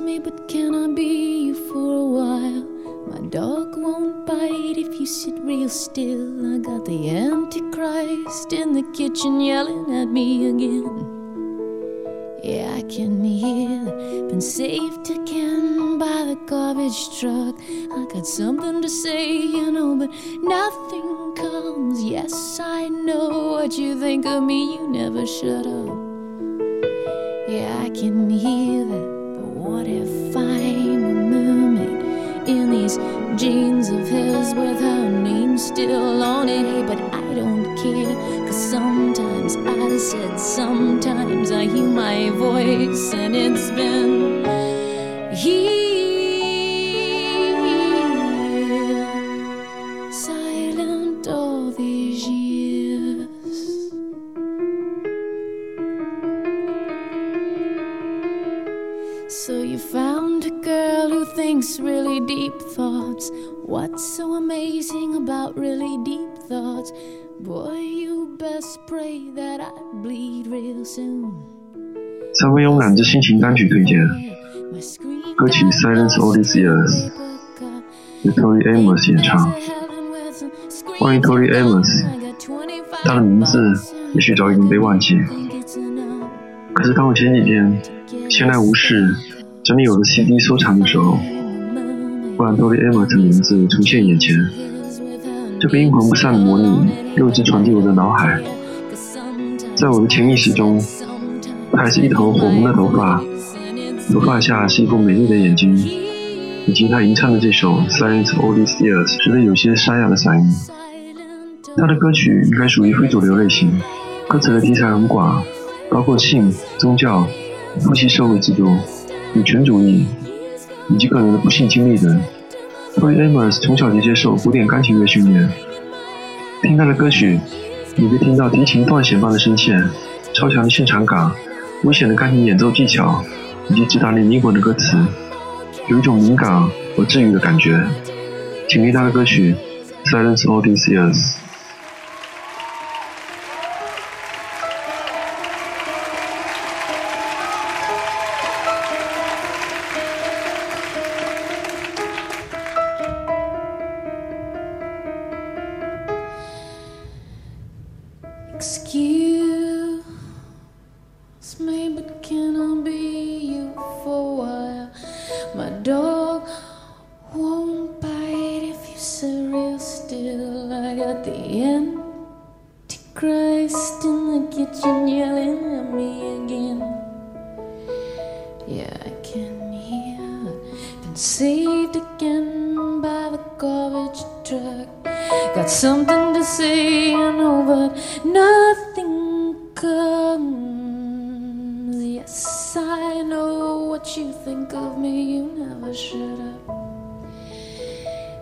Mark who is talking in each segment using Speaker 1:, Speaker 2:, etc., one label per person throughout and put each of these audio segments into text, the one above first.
Speaker 1: me, but can I be you for a while? My dog won't bite if you sit real still. I got the Antichrist in the kitchen yelling at me again. Yeah, I can hear been saved again by the garbage truck. I got something to say, you know, but nothing comes. Yes, I know what you think of me, you never shut up. Yeah, I can hear that, what if I'm a mermaid in these jeans of his with her name still on it? Hey, but I don't care, cause sometimes I said, sometimes I hear my voice, and it's been here, silent all these years. Who thinks really deep thoughts. What's so amazing about really deep thoughts? Boy, you best pray that I bleed real soon.
Speaker 2: 三位慵懒之心情单曲推荐歌曲《Silence All These Years》由 Tori Amos 演唱。关于 Tori Amos，他的名字也许早已经被忘记，可是当我前几天闲来无事整理我的 CD 收藏的时候，忽然 Tori Amos 的名字出现眼前，这个阴魂不散的魔女又一次闯进我的脑海，在我的潜意识中，她还是一头火红的头发，头发下是一副美丽的眼睛，以及她吟唱的这首《Silence All These Years》时的有些沙哑的嗓音。她的歌曲应该属于非主流类型，歌词的题材很广，包括性、宗教、夫妻社会制度、女权主义，以及个人的不幸经历等。Tori Amos 从小就接受古典钢琴乐训练，听他的歌曲，你会听到提琴断弦般的声线、超强的现场感、危险的钢琴演奏技巧，以及直达你灵魂的歌词，有一种敏感和治愈的感觉。请听他的歌曲《Silence All These Years
Speaker 1: Excuse me, but can I be you for a while? My dog won't bite if you sit real still. I got the Antichrist in the kitchen yelling at me again. Yeah, I can hear. Been saved again by the garbage truck. Got something to say, I know, but nothing comes. Yes, I know what you think of me, you never shut up.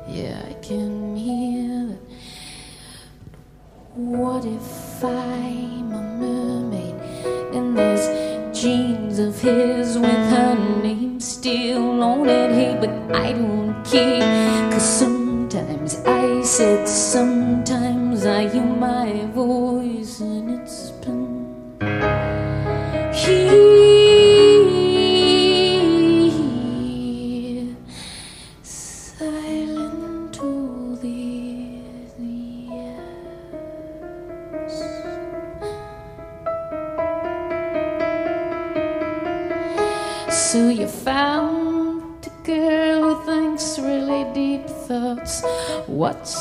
Speaker 1: Yeah, I can hear it. What if I'm a mermaid and there's jeans of his with her name still on it? Hey, but I don't care, cause I said, sometimes I hear my voice and it's been here, silent all these years. So you found deep thoughts. What's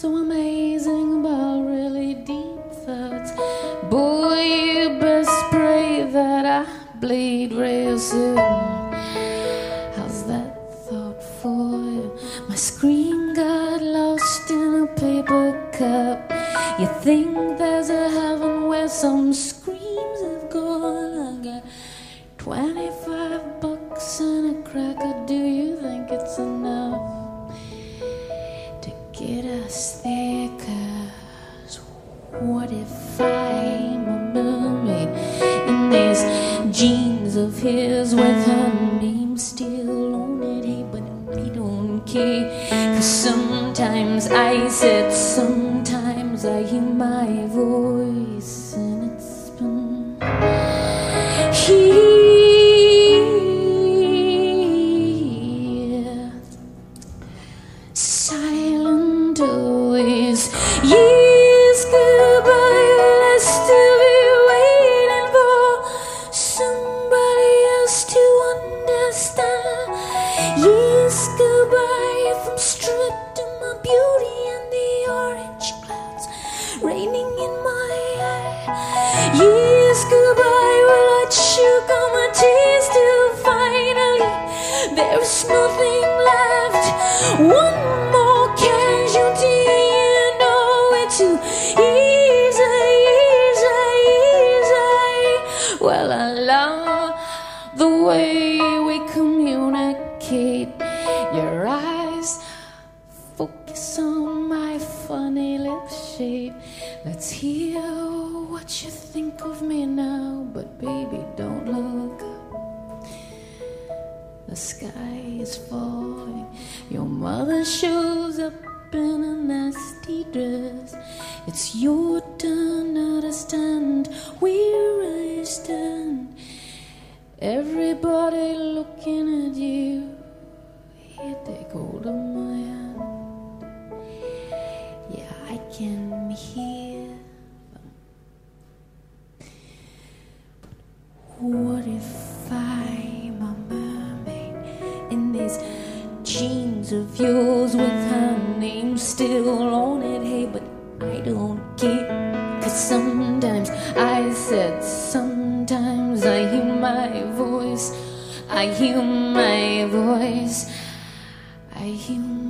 Speaker 1: so amazing about really deep thoughts? Boy, you best pray that I bleed real soon. How's that thought for you? My screen got lost in a paper cup. You think there's a heaven where some key. Cause sometimes I sit, sometimes I hear my voice, and it's been here. Silent always, years goodbye, let's still be waiting for somebody else to understand. Years goodbye. Go by, well, I choke on my tears till finally there is nothing left. One more casualty, you know it's too easy, easy, easy. Well, I love the way we communicate. Your eyes focus on my funny lip shape. Let's hear what you think of me now, but baby, don't look up. The sky is falling. Your mother shows up in a nasty dress. It's your turn now to stand where I stand. Everybody looking at you. In these jeans of yours with her name still on it? Hey, but I don't care. Cause sometimes I said, sometimes I hear my voice. I hear my voice. I hear